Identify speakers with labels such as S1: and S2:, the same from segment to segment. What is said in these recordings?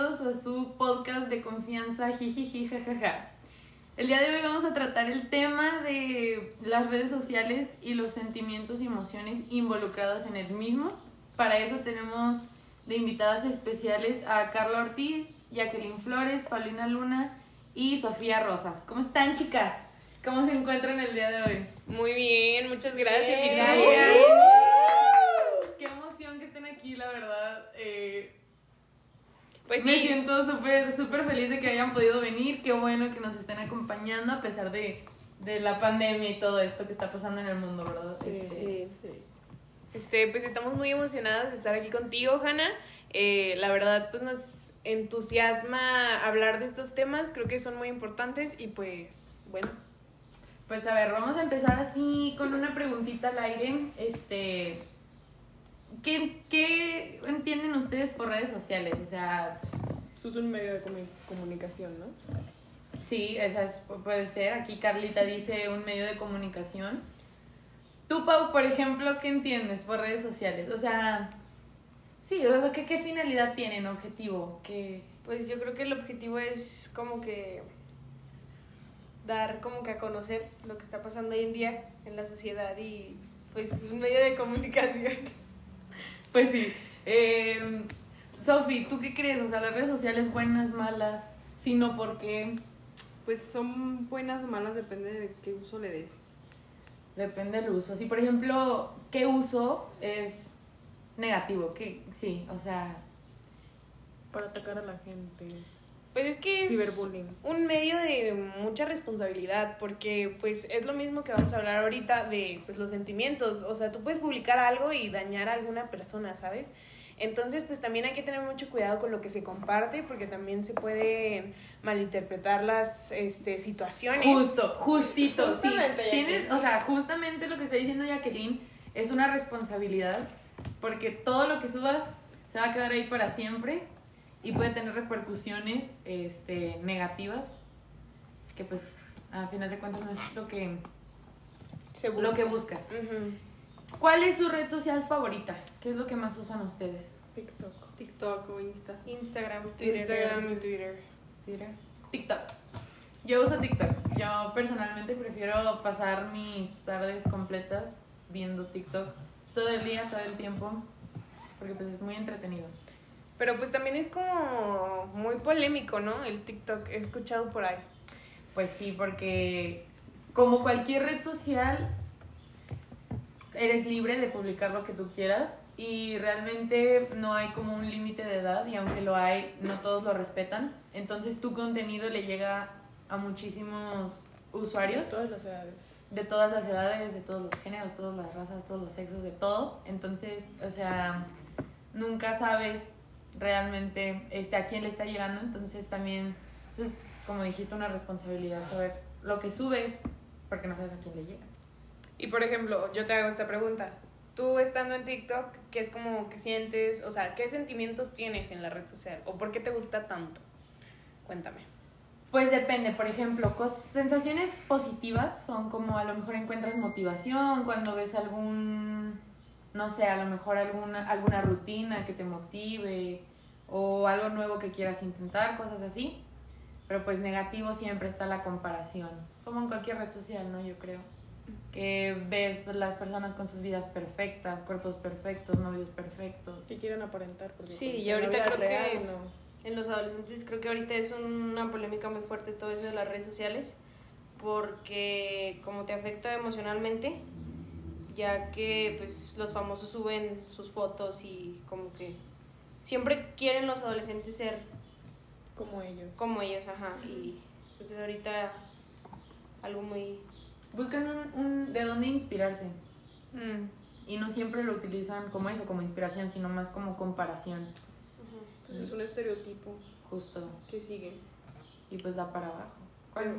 S1: todos a su podcast de confianza, jijiji, jajaja. El día de hoy vamos a tratar el tema de las redes sociales y los sentimientos y emociones involucrados en el mismo. Para eso tenemos de invitadas especiales a Carla Ortiz, Jacqueline Flores, Paulina Luna y Sofía Rosas. ¿Cómo están, chicas? ¿Cómo se encuentran el día de hoy?
S2: Muy bien, muchas gracias. ¿Y tú
S1: emoción que estén aquí, la verdad. Eh,
S2: Pues
S1: Me
S2: sí,
S1: siento súper, súper feliz de que hayan podido venir. Qué bueno que nos estén acompañando a pesar de, de la pandemia y todo esto que está pasando en el mundo, ¿verdad? Este,
S2: este, pues estamos muy emocionadas de estar aquí contigo, Hanna. Eh, la verdad, pues nos entusiasma hablar de estos temas, creo que son muy importantes y pues, bueno,
S1: Pues a ver, vamos a empezar así con una preguntita al aire. Este, ¿qué, qué entienden ustedes por redes sociales? O sea,
S3: Eso es un medio de comu- comunicación, ¿no?
S1: sí, esa es- puede ser. Aquí Carlita dice un medio de comunicación. Tú, Pau, por ejemplo, ¿qué entiendes por redes sociales? O sea, sí, o sea, ¿qué, qué finalidad tienen, objetivo? ¿Qué,
S4: Pues yo creo que el objetivo es como que dar como que a conocer lo que está pasando hoy en día en la sociedad y pues un medio de comunicación.
S1: Pues sí. Eh, Sofi, ¿tú qué crees? O sea, las redes sociales buenas, malas, si no, ¿por qué?
S3: Pues son buenas o malas, depende de qué uso le des.
S1: Depende del uso. Si, por ejemplo, ¿qué uso es negativo? ¿Qué? Sí, o sea,
S3: Para atacar a la gente.
S2: Pues es que es un medio de mucha responsabilidad, porque pues es lo mismo que vamos a hablar ahorita de pues, los sentimientos, o sea, tú puedes publicar algo y dañar a alguna persona, ¿sabes? Entonces, pues también hay que tener mucho cuidado con lo que se comparte, porque también se pueden malinterpretar las este, situaciones.
S1: justo, justito,
S4: Justamente,
S1: sí. Tienes, o sea, justamente lo que está diciendo Jacqueline es una responsabilidad, porque todo lo que subas se va a quedar ahí para siempre y puede tener repercusiones este, negativas, que pues, a final de cuentas no es lo que,
S2: Se
S1: lo que buscas. ¿Cuál es su red social favorita? ¿Qué es lo que más usan ustedes?
S3: TikTok. TikTok o Insta.
S4: Instagram, Twitter.
S2: Instagram y Twitter.
S1: Twitter. TikTok. Yo uso TikTok. Yo personalmente prefiero pasar mis tardes completas viendo TikTok todo el día, todo el tiempo, porque pues es muy entretenido.
S2: Pero pues también es como muy polémico, ¿no? El TikTok, he escuchado por ahí.
S1: Pues sí, porque como cualquier red social, eres libre de publicar lo que tú quieras y realmente no hay como un límite de edad y aunque lo hay, no todos lo respetan. Entonces tu contenido le llega a muchísimos usuarios
S3: Todas las edades.
S1: de todas las edades, de todos los géneros, todas las razas, todos los sexos, de todo. Entonces, o sea, nunca sabes realmente este, a quién le está llegando. Entonces también, pues, como dijiste, una responsabilidad saber lo que subes, porque no sabes a quién le llega.
S2: Y por ejemplo, yo te hago esta pregunta. Tú estando en TikTok, ¿qué es como que sientes? O sea, ¿qué sentimientos tienes en la red social? ¿O por qué te gusta tanto? Cuéntame.
S1: Pues depende, por ejemplo, sensaciones positivas son como a lo mejor encuentras motivación cuando ves algún, no sé, a lo mejor alguna, alguna rutina que te motive o algo nuevo que quieras intentar, cosas así. Pero pues negativo siempre está la comparación, como en cualquier red social, ¿no? Yo creo. Que ves las personas con sus vidas perfectas, cuerpos perfectos, novios perfectos.
S3: Que quieren aparentar. Porque
S4: Sí,
S3: pues,
S4: y ahorita creo que-
S3: real, no.
S4: En los adolescentes creo que ahorita es una polémica muy fuerte todo eso de las redes sociales porque como te afecta emocionalmente ya que pues los famosos suben sus fotos y como que siempre quieren los adolescentes ser
S3: Como ellos.
S4: como ellos, ajá, y creo que es ahorita algo muy
S1: Buscan un, un de dónde inspirarse.
S2: Mm.
S1: Y no siempre lo utilizan como eso, como inspiración, sino más como comparación.
S3: Pues es un estereotipo
S1: Justo.
S3: que sigue.
S1: Y pues da para abajo. ¿Cuál?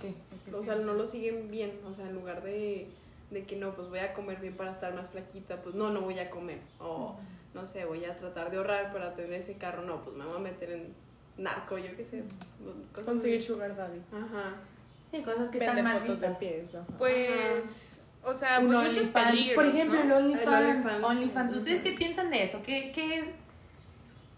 S1: ¿Qué?
S3: O sea, no lo siguen bien. O sea, en lugar de, de que no, pues voy a comer bien para estar más flaquita, pues no, no voy a comer. O no sé, voy a tratar de ahorrar para tener ese carro. No, pues me voy a meter en narco, yo qué sé. cosas
S5: Conseguir
S3: así.
S5: sugar daddy.
S3: Ajá.
S1: Sí, cosas que están mal vistas.
S5: pies. ajá.
S2: Pues, o sea,
S1: Un
S2: pues muchos peligros,
S1: Por ejemplo,
S2: ¿no?
S1: el OnlyFans.
S3: OnlyFans.
S1: ¿Ustedes qué piensan de eso? ¿Qué, qué,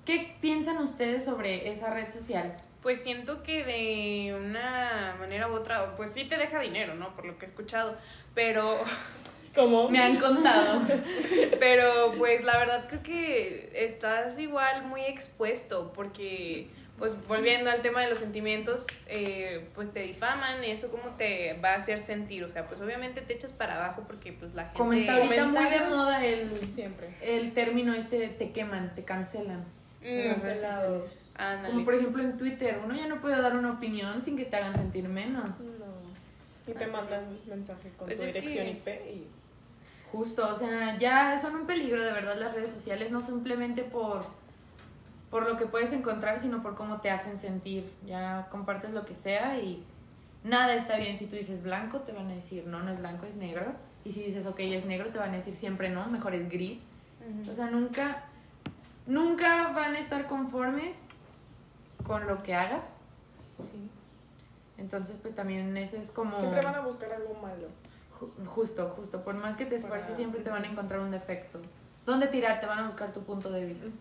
S1: ¿Qué piensan ustedes sobre esa red social?
S2: Pues siento que de una manera u otra, pues sí te deja dinero, ¿no? Por lo que he escuchado, pero
S3: ¿Cómo?
S1: Me han contado.
S2: Pero pues la verdad creo que estás igual muy expuesto porque pues volviendo al tema de los sentimientos, eh, pues te difaman, eso cómo te va a hacer sentir, o sea, pues obviamente te echas para abajo porque pues la gente...
S1: Como está ahorita muy de moda el,
S3: Siempre.
S1: el término este de te queman, te cancelan. las
S2: Mm,
S3: Cancelados.
S2: Ándale.
S1: Como por ejemplo en Twitter, uno ya no puede dar una opinión sin que te hagan sentir menos.
S3: No. Y te mandan mensaje con
S2: Pues
S3: tu
S2: que-
S3: dirección IP y
S1: Justo, o sea, ya son un peligro de verdad las redes sociales, no simplemente por, por lo que puedes encontrar, sino por cómo te hacen sentir. Ya compartes lo que sea y nada está bien. Si tú dices blanco, te van a decir no, no es blanco, es negro. Y si dices ok, es negro, te van a decir siempre no, mejor es gris. O sea, nunca, nunca van a estar conformes con lo que hagas.
S2: Sí.
S1: Entonces, pues también eso es como...
S3: siempre van a buscar algo malo.
S1: Ju- Justo, justo. Por más que te esfuerces,
S3: Para-
S1: siempre te van a encontrar un defecto. ¿Dónde tirar? Te van a buscar tu punto débil.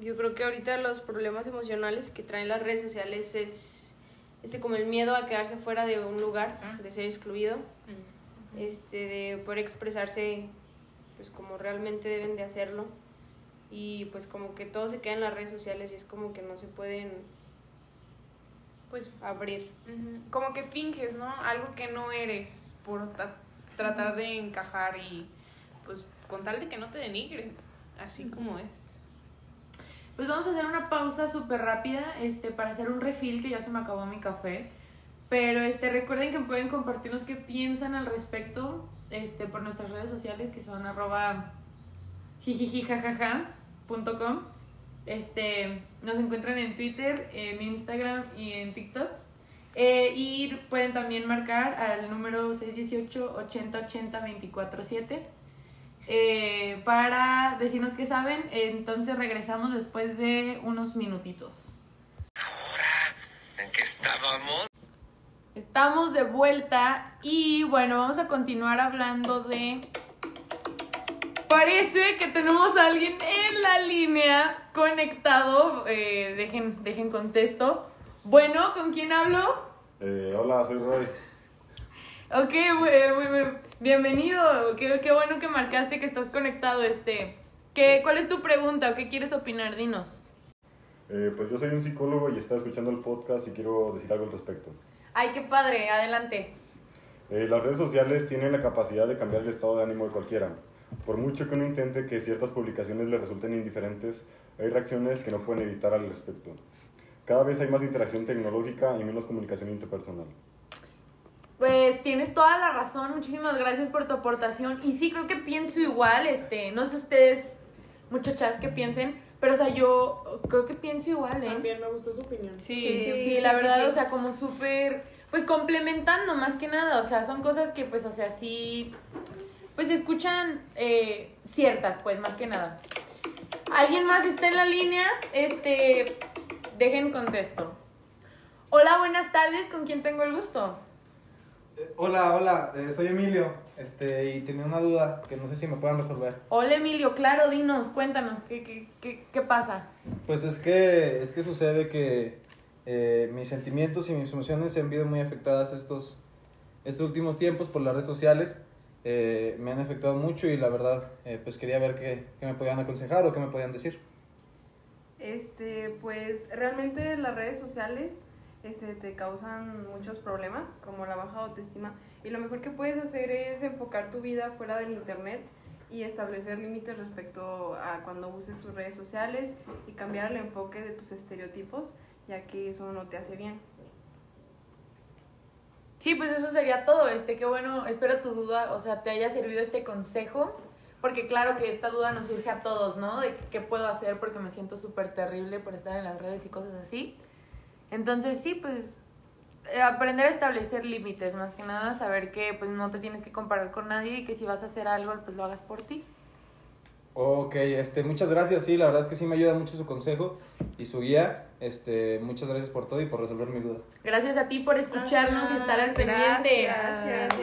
S4: Yo creo que ahorita los problemas emocionales que traen las redes sociales es este como el miedo a quedarse fuera de un lugar, de ser excluido, este de poder expresarse pues como realmente deben de hacerlo y pues como que todo se queda en las redes sociales y es como que no se pueden
S2: Pues
S4: abrir.
S2: Como que finges, ¿no? Algo que no eres por ta- tratar de encajar y pues con tal de que no te denigren, así como es.
S1: Pues vamos a hacer una pausa súper rápida este, para hacer un refill, que ya se me acabó mi café. Pero este, recuerden que pueden compartirnos qué piensan al respecto este, por nuestras redes sociales, que son arroba Este, nos encuentran en Twitter, en Instagram y en TikTok. Eh, y pueden también marcar al número 618-8080-247 eh, para decirnos qué saben. Entonces regresamos después de unos minutitos.
S5: ¿En qué estábamos?
S1: Estamos de vuelta y bueno, vamos a continuar hablando de... Parece que tenemos a alguien en la línea conectado. Eh, dejen, dejen contesto. Bueno, ¿con quién hablo?
S6: Eh, hola, soy Roy.
S1: Ok, muy- bienvenido. Qué, qué bueno que marcaste que estás conectado. Este, ¿qué, ¿Cuál es tu pregunta o qué quieres opinar? Dinos.
S6: Eh, pues yo soy un psicólogo y estaba escuchando el podcast y quiero decir algo al respecto.
S1: Ay, qué padre, adelante.
S6: Eh, las redes sociales tienen la capacidad de cambiar el estado de ánimo de cualquiera. Por mucho que uno intente que ciertas publicaciones le resulten indiferentes, hay reacciones que no pueden evitar al respecto. Cada vez hay más interacción tecnológica y menos comunicación interpersonal.
S1: Pues tienes toda la razón, muchísimas gracias por tu aportación. Y sí, creo que pienso igual, este, no sé ustedes, muchachas, que piensen, pero o sea, yo creo que pienso igual, ¿eh?
S3: También me gustó su opinión.
S1: Sí,
S2: Sí,
S1: sí,
S2: sí,
S1: la
S2: sí,
S1: verdad,
S2: sí.
S1: o sea, como súper, pues complementando más que nada, o sea, son cosas que pues, o sea, sí, pues escuchan eh, ciertas, pues, más que nada. ¿Alguien más está en la línea? Este, dejen contesto. Hola, buenas tardes, ¿con quién tengo el gusto?
S7: Eh, Hola, hola, eh, soy Emilio, este, y tenía una duda que no sé si me puedan resolver.
S1: Hola, Emilio, claro, dinos, cuéntanos, ¿qué, qué, qué, qué pasa?
S7: Pues es que, es que sucede que eh, mis sentimientos y mis emociones se han visto muy afectadas estos, estos últimos tiempos por las redes sociales. Eh, me han afectado mucho y la verdad, eh, pues quería ver qué, qué me podían aconsejar o qué me podían decir.
S3: Este, pues realmente las redes sociales este, te causan muchos problemas, como la baja autoestima. Y lo mejor que puedes hacer es enfocar tu vida fuera del internet y establecer límites respecto a cuando uses tus redes sociales y cambiar el enfoque de tus estereotipos, ya que eso no te hace bien.
S1: Sí, pues eso sería todo. Este, qué bueno, espero tu duda, o sea, te haya servido este consejo, porque claro que esta duda nos surge a todos, ¿no? De qué puedo hacer porque me siento súper terrible por estar en las redes y cosas así. Entonces, sí, pues eh, aprender a establecer límites, más que nada, saber que pues no te tienes que comparar con nadie y que si vas a hacer algo, pues lo hagas por ti.
S7: Ok, este, muchas gracias, sí, la verdad es que sí me ayuda mucho su consejo y su guía. Este, muchas gracias por todo y por resolver mi duda.
S1: Gracias a ti por escucharnos y estar al pendiente.
S2: Gracias.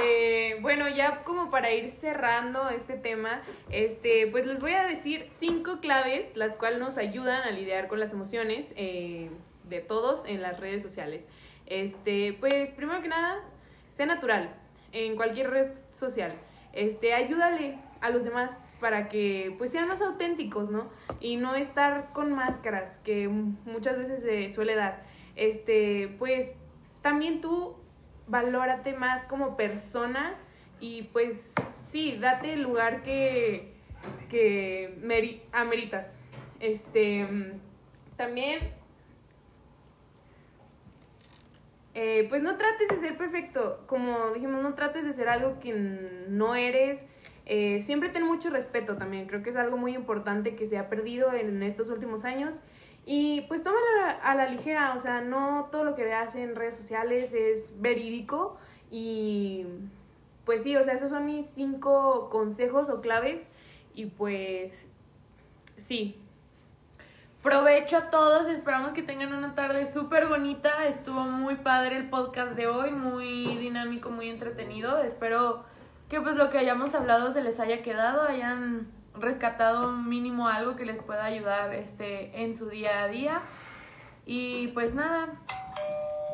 S2: Eh, bueno, bueno, ya como para ir cerrando este tema, este, pues les voy a decir cinco claves las cuales nos ayudan a lidiar con las emociones eh, de todos en las redes sociales. Este, pues primero que nada, sea natural en cualquier red social. Este, ayúdale a los demás para que pues sean más auténticos, ¿no? Y no estar con máscaras que muchas veces se suele dar. Este, pues también tú valórate más como persona y pues sí, date el lugar que, que meri- ameritas. Este, también, eh, pues no trates de ser perfecto, como dijimos, no trates de ser algo que no eres. Eh, siempre ten mucho respeto también, creo que es algo muy importante que se ha perdido en estos últimos años. Y pues tómala a la ligera, o sea, no todo lo que veas en redes sociales es verídico y pues sí, o sea, esos son mis cinco consejos o claves y pues sí.
S1: Provecho a todos, esperamos que tengan una tarde súper bonita. Estuvo muy padre el podcast de hoy, muy dinámico, muy entretenido. Espero que pues lo que hayamos hablado se les haya quedado, hayan rescatado mínimo algo que les pueda ayudar este en su día a día. Y pues nada,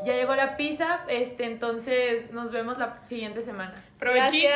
S1: ya llegó la pizza, este entonces nos vemos la siguiente semana.
S2: Provechito.